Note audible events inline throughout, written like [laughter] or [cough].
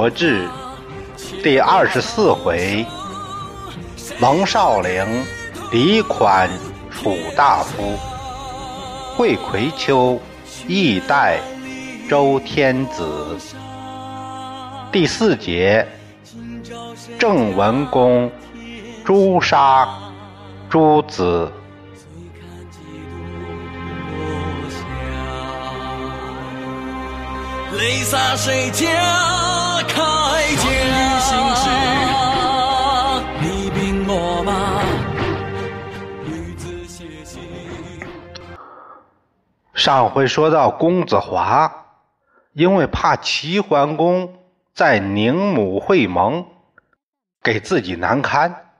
国志第二十四回：蒙少陵李款楚大夫，会葵丘义代周天子。第四节：郑文公诛杀诸子。泪洒谁家铠甲？你兵我马，女子写信。上回说到公子华，因为怕齐桓公在宁母会盟，给自己难堪，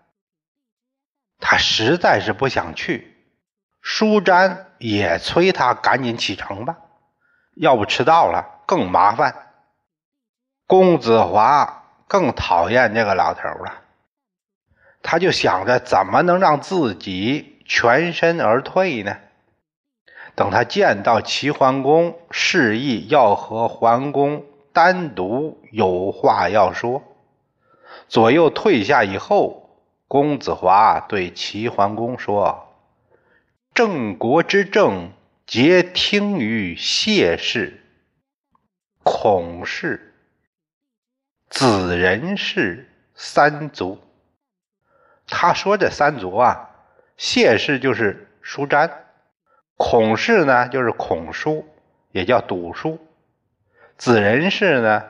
他实在是不想去。舒詹也催他赶紧启程吧，要不迟到了。更麻烦，公子华更讨厌这个老头了。他就想着怎么能让自己全身而退呢？等他见到齐桓公，示意要和桓公单独有话要说。左右退下以后，公子华对齐桓公说：“郑国之政，皆听于谢氏。”孔氏、子仁氏三族，他说这三族啊，谢氏就是叔詹，孔氏呢就是孔叔，也叫赌叔，子仁氏呢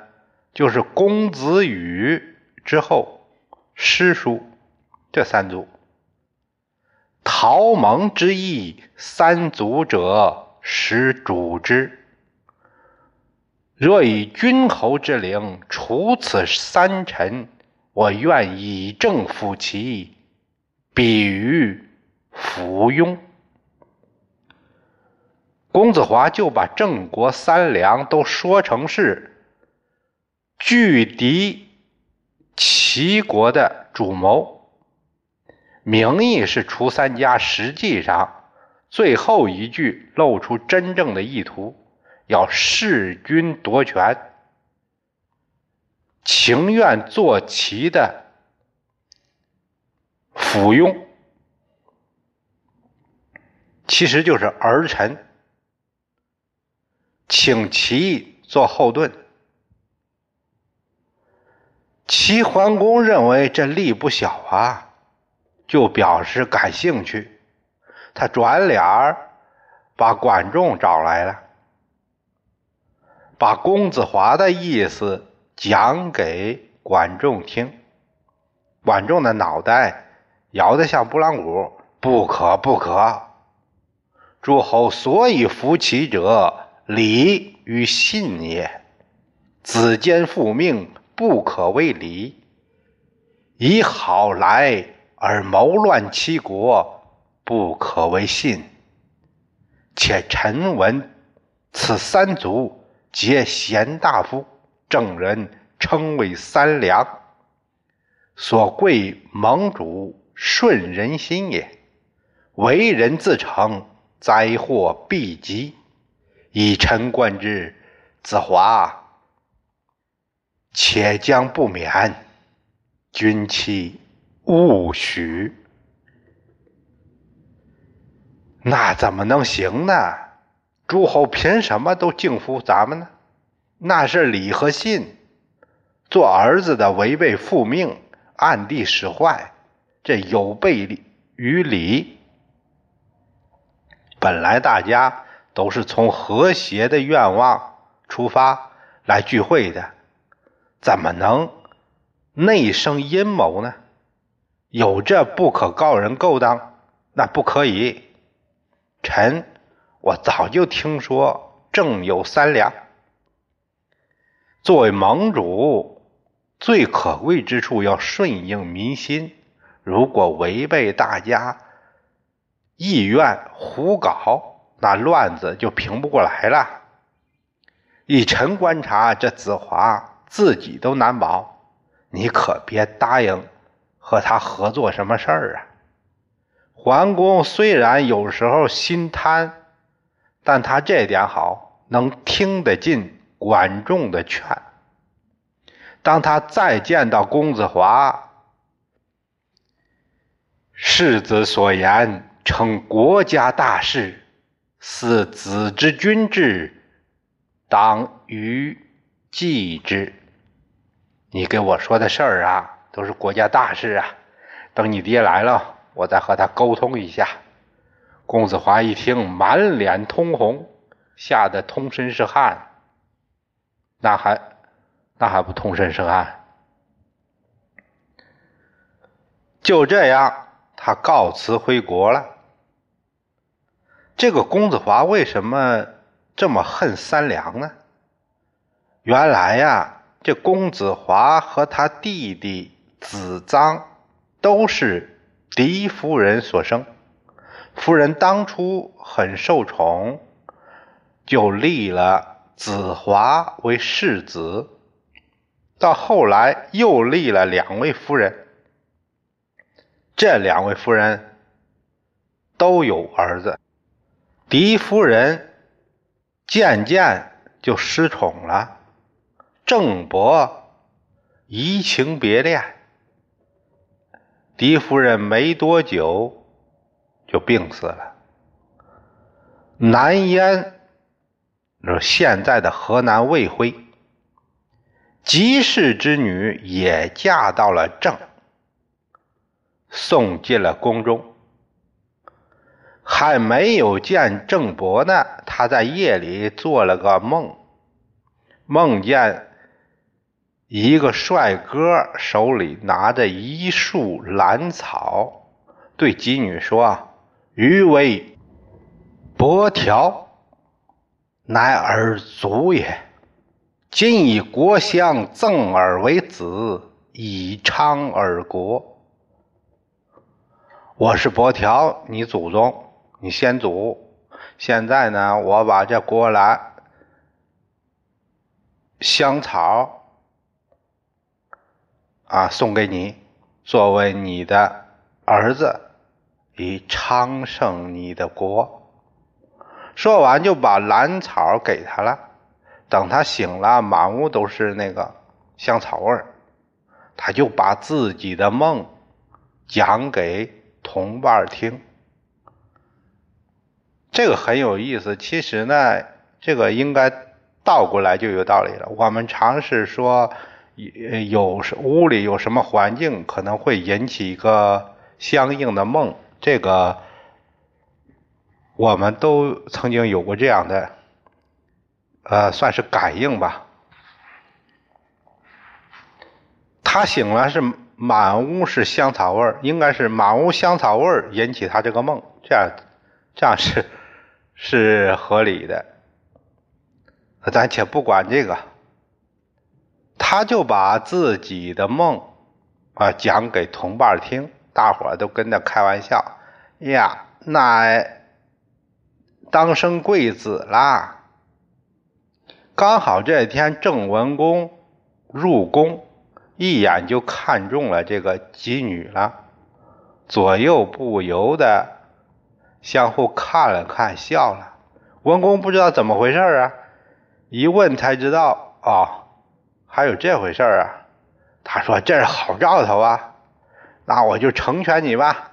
就是公子羽之后师叔，这三族。陶蒙之意，三族者，始主之。若以君侯之灵除此三臣，我愿以正辅其，比于附庸。公子华就把郑国三良都说成是拒敌齐国的主谋，名义是除三家，实际上最后一句露出真正的意图。要弑君夺权，情愿做齐的附庸，其实就是儿臣，请齐做后盾。齐桓公认为这力不小啊，就表示感兴趣。他转脸儿把管仲找来了。把公子华的意思讲给管仲听，管仲的脑袋摇得像拨浪鼓，不可不可！诸侯所以服其者，礼与信也。子坚复命，不可为礼；以好来而谋乱其国，不可为信。且臣闻此三族。皆贤大夫，正人称为三良，所贵盟主顺人心也。为人自成，灾祸必及。以臣观之，子华且将不免。君妻勿许。那怎么能行呢？诸侯凭什么都敬服咱们呢？那是礼和信。做儿子的违背父命，暗地使坏，这有悖于礼。本来大家都是从和谐的愿望出发来聚会的，怎么能内生阴谋呢？有这不可告人勾当，那不可以。臣。我早就听说正有三良。作为盟主，最可贵之处要顺应民心。如果违背大家意愿胡搞，那乱子就平不过来了。以臣观察，这子华自己都难保，你可别答应和他合作什么事儿啊！桓公虽然有时候心贪。但他这点好，能听得进管仲的劝。当他再见到公子华，世子所言称国家大事，似子之君志，当于继之。你给我说的事儿啊，都是国家大事啊。等你爹来了，我再和他沟通一下。公子华一听，满脸通红，吓得通身是汗。那还那还不通身是汗？就这样，他告辞回国了。这个公子华为什么这么恨三娘呢？原来呀。这公子华和他弟弟子臧都是狄夫人所生，夫人当初很受宠，就立了子华为世子，到后来又立了两位夫人，这两位夫人都有儿子，狄夫人渐渐就失宠了。郑伯移情别恋，狄夫人没多久就病死了。南燕，就是现在的河南卫辉，吉氏之女也嫁到了郑，送进了宫中。还没有见郑伯呢，他在夜里做了个梦，梦见。一个帅哥手里拿着一束兰草，对妓女说：“余为伯条，乃尔族也。今以国相赠尔为子，以昌尔国。我是伯条，你祖宗，你先祖。现在呢，我把这国兰香草。”啊，送给你，作为你的儿子，以昌盛你的国。说完就把兰草给他了。等他醒了，满屋都是那个香草味儿，他就把自己的梦讲给同伴听。这个很有意思。其实呢，这个应该倒过来就有道理了。我们尝试说。有屋里有什么环境，可能会引起一个相应的梦。这个我们都曾经有过这样的，呃，算是感应吧。他醒了是满屋是香草味儿，应该是满屋香草味儿引起他这个梦，这样这样是 [laughs] 是合理的。咱且不管这个。他就把自己的梦啊讲给同伴听，大伙都跟着开玩笑呀，那当生贵子啦。刚好这天郑文公入宫，一眼就看中了这个妓女了，左右不由得相互看了看，笑了。文公不知道怎么回事啊，一问才知道啊。还有这回事啊？他说：“这是好兆头啊，那我就成全你吧。”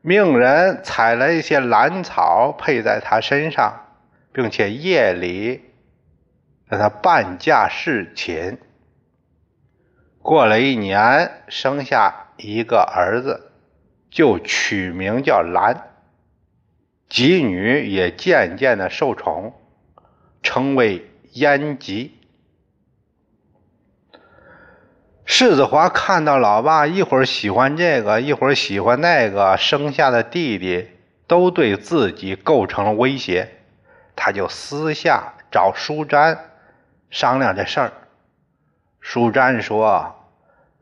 命人采了一些兰草配在他身上，并且夜里让他半价侍寝。过了一年，生下一个儿子，就取名叫兰。吉女也渐渐的受宠，称为燕吉。世子华看到老爸一会儿喜欢这个，一会儿喜欢那个，生下的弟弟都对自己构成了威胁，他就私下找舒詹商量这事儿。舒詹说：“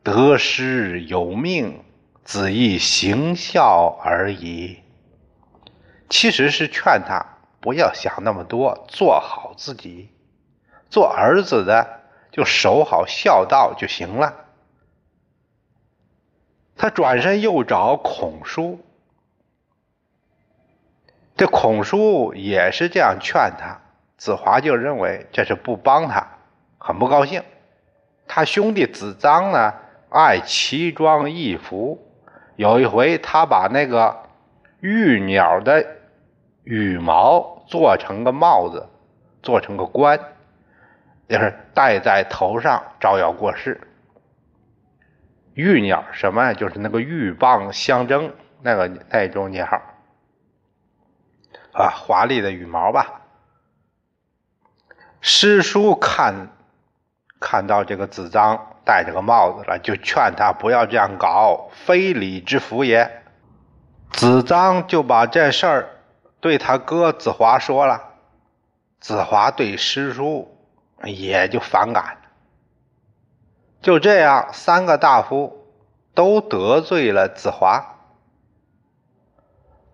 得失有命，子亦行孝而已。”其实是劝他不要想那么多，做好自己，做儿子的。就守好孝道就行了。他转身又找孔叔，这孔叔也是这样劝他：子华就认为这是不帮他，很不高兴。他兄弟子张呢，爱奇装异服。有一回，他把那个玉鸟的羽毛做成个帽子，做成个冠，就是戴在头上，招摇过市。玉鸟什么呀？就是那个鹬蚌相争那个那种鸟啊，华丽的羽毛吧。师叔看看到这个子张戴这个帽子了，就劝他不要这样搞，非礼之福也。子张就把这事儿对他哥子华说了，子华对师叔也就反感。就这样，三个大夫都得罪了子华。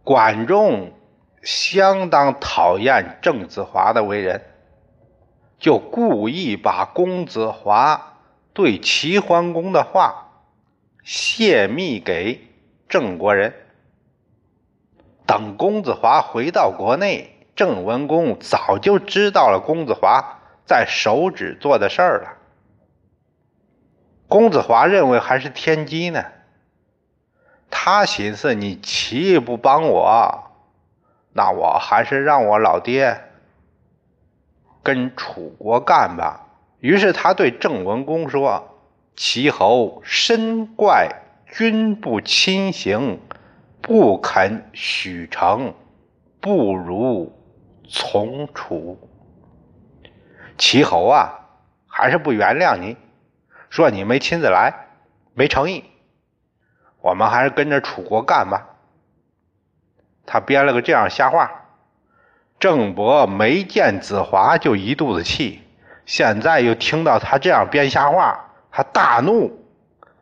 管仲相当讨厌郑子华的为人，就故意把公子华对齐桓公的话泄密给郑国人。等公子华回到国内，郑文公早就知道了公子华在手指做的事儿了。公子华认为还是天机呢，他寻思你齐不帮我，那我还是让我老爹跟楚国干吧。于是他对郑文公说：“齐侯深怪君不亲行，不肯许成，不如从楚。齐侯啊，还是不原谅你。”说你没亲自来，没诚意，我们还是跟着楚国干吧。他编了个这样瞎话。郑伯没见子华就一肚子气，现在又听到他这样编瞎话，他大怒：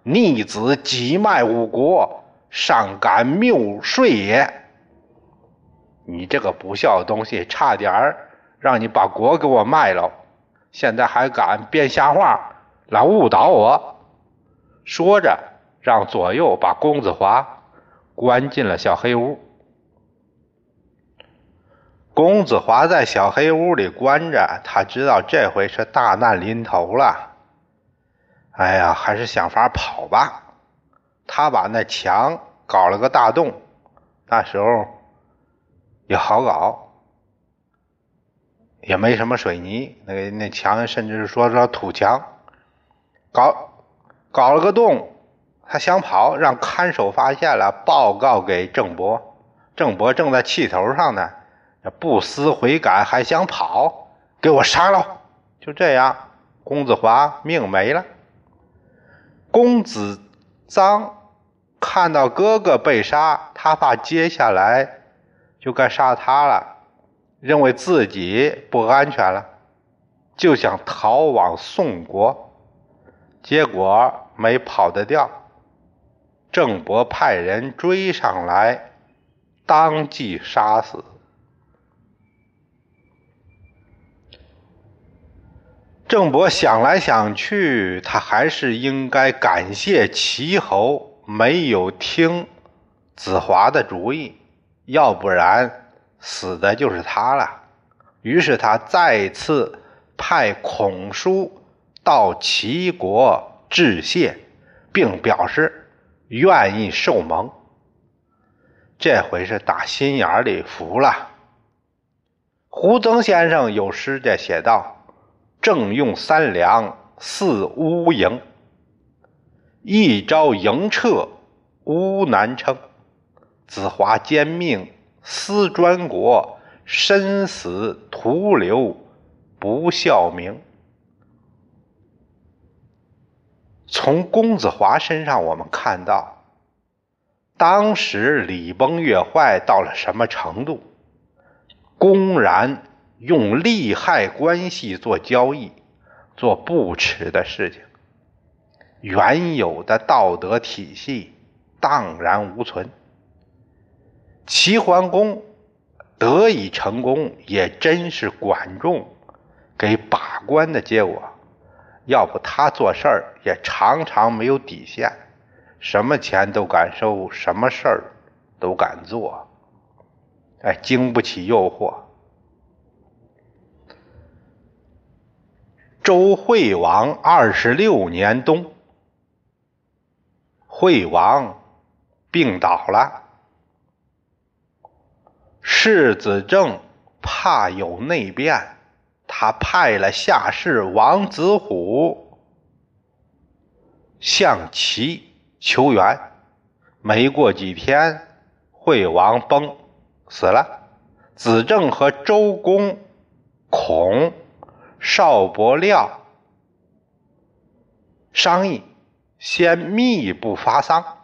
逆子急卖五国，尚敢谬税也！你这个不孝的东西，差点儿让你把国给我卖了，现在还敢编瞎话！来误导我，说着，让左右把公子华关进了小黑屋。公子华在小黑屋里关着，他知道这回是大难临头了。哎呀，还是想法跑吧。他把那墙搞了个大洞，那时候也好搞，也没什么水泥，那那墙甚至是说说土墙。搞搞了个洞，他想跑，让看守发现了，报告给郑伯。郑伯正在气头上呢，不思悔改，还想跑，给我杀了！就这样，公子华命没了。公子臧看到哥哥被杀，他怕接下来就该杀他了，认为自己不安全了，就想逃往宋国。结果没跑得掉，郑伯派人追上来，当即杀死。郑伯想来想去，他还是应该感谢齐侯没有听子华的主意，要不然死的就是他了。于是他再次派孔叔。到齐国致谢，并表示愿意受蒙。这回是打心眼里服了。胡曾先生有诗这写道：“正用三两似乌蝇，一朝营撤乌难称。子华兼命思专国，身死徒留不孝名。”从公子华身上，我们看到，当时礼崩乐坏到了什么程度？公然用利害关系做交易，做不耻的事情，原有的道德体系荡然无存。齐桓公得以成功，也真是管仲给把关的结果。要不他做事儿也常常没有底线，什么钱都敢收，什么事儿都敢做，哎，经不起诱惑。周惠王二十六年冬，惠王病倒了，世子正怕有内变，他派了下士王子虎向齐求援。没过几天，惠王崩死了，子正和周公孔。邵伯廖商议，先密不发丧。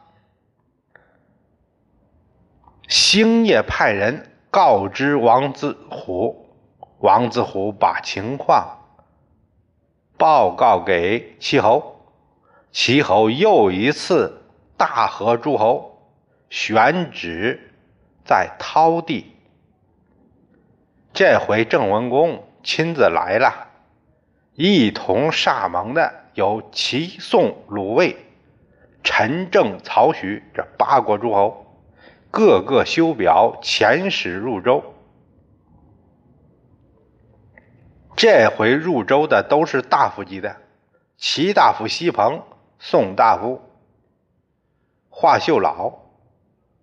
星夜派人告知王子虎，王子虎把情况报告给齐侯，齐侯又一次大和诸侯，选址在韬地。这回郑文公亲自来了。一同歃盟的有齐、宋、鲁、卫、陈、郑、曹、许这八国诸侯，各个修表遣使入周。这回入周的都是大夫级的，齐大夫西彭，宋大夫华秀老，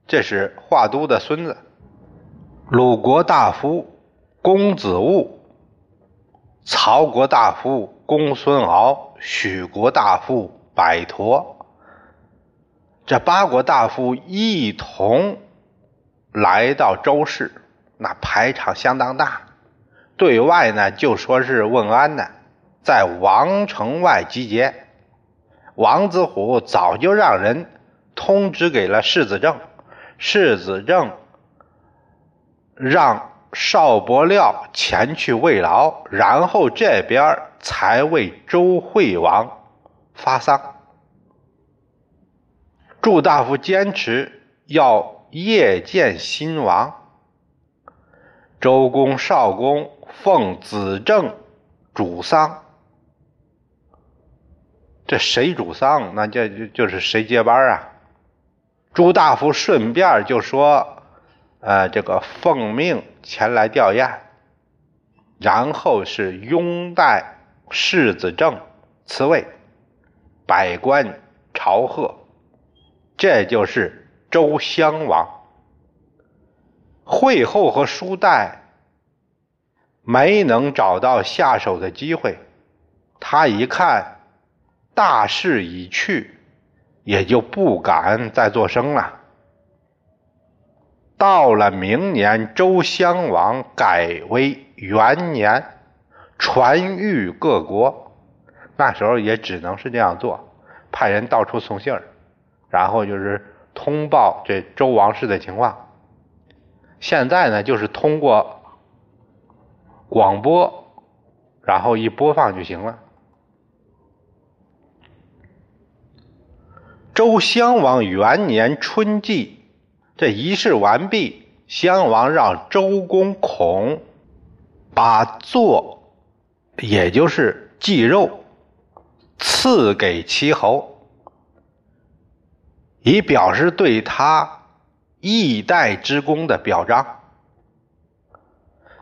这是华都的孙子；鲁国大夫公子务。曹国大夫公孙敖，许国大夫柏陀，这八国大夫一同来到周氏，那排场相当大。对外呢就说是问安呢，在王城外集结。王子虎早就让人通知给了世子正，世子正让。邵伯廖前去慰劳，然后这边才为周惠王发丧。祝大夫坚持要夜见新王，周公、少公奉子正主丧。这谁主丧？那就就就是谁接班啊？朱大夫顺便就说。呃，这个奉命前来吊唁，然后是拥戴世子正辞位，百官朝贺，这就是周襄王。惠后和叔代没能找到下手的机会，他一看大势已去，也就不敢再作声了。到了明年，周襄王改为元年，传谕各国。那时候也只能是这样做，派人到处送信儿，然后就是通报这周王室的情况。现在呢，就是通过广播，然后一播放就行了。周襄王元年春季。这仪式完毕，襄王让周公孔把座，也就是祭肉，赐给齐侯，以表示对他义代之功的表彰。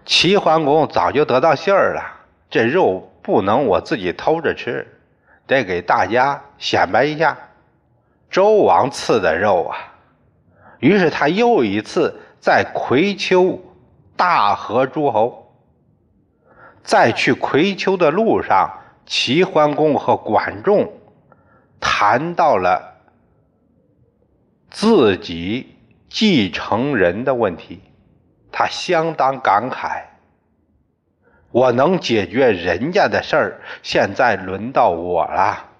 齐桓公早就得到信儿了，这肉不能我自己偷着吃，得给大家显摆一下，周王赐的肉啊。于是他又一次在葵丘大和诸侯，在去葵丘的路上，齐桓公和管仲谈到了自己继承人的问题，他相当感慨：我能解决人家的事儿，现在轮到我了，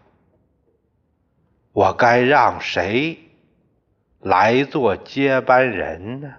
我该让谁？来做接班人呢？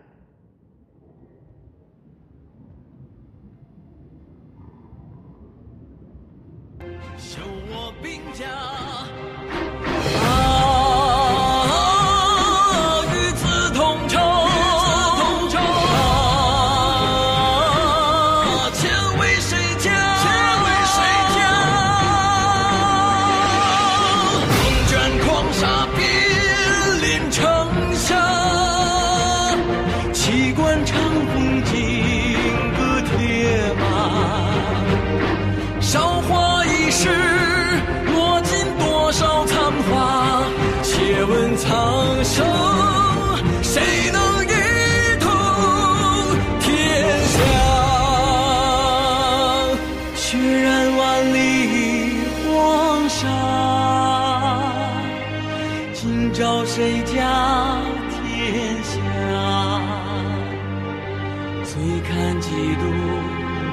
几度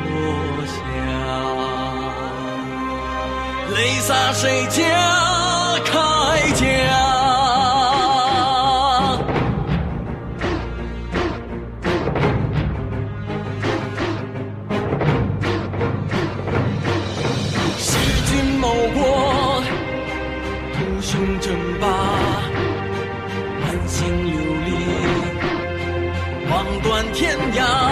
落霞，泪洒谁家铠甲？弑君谋国，图雄争霸，满心流离，望断天涯。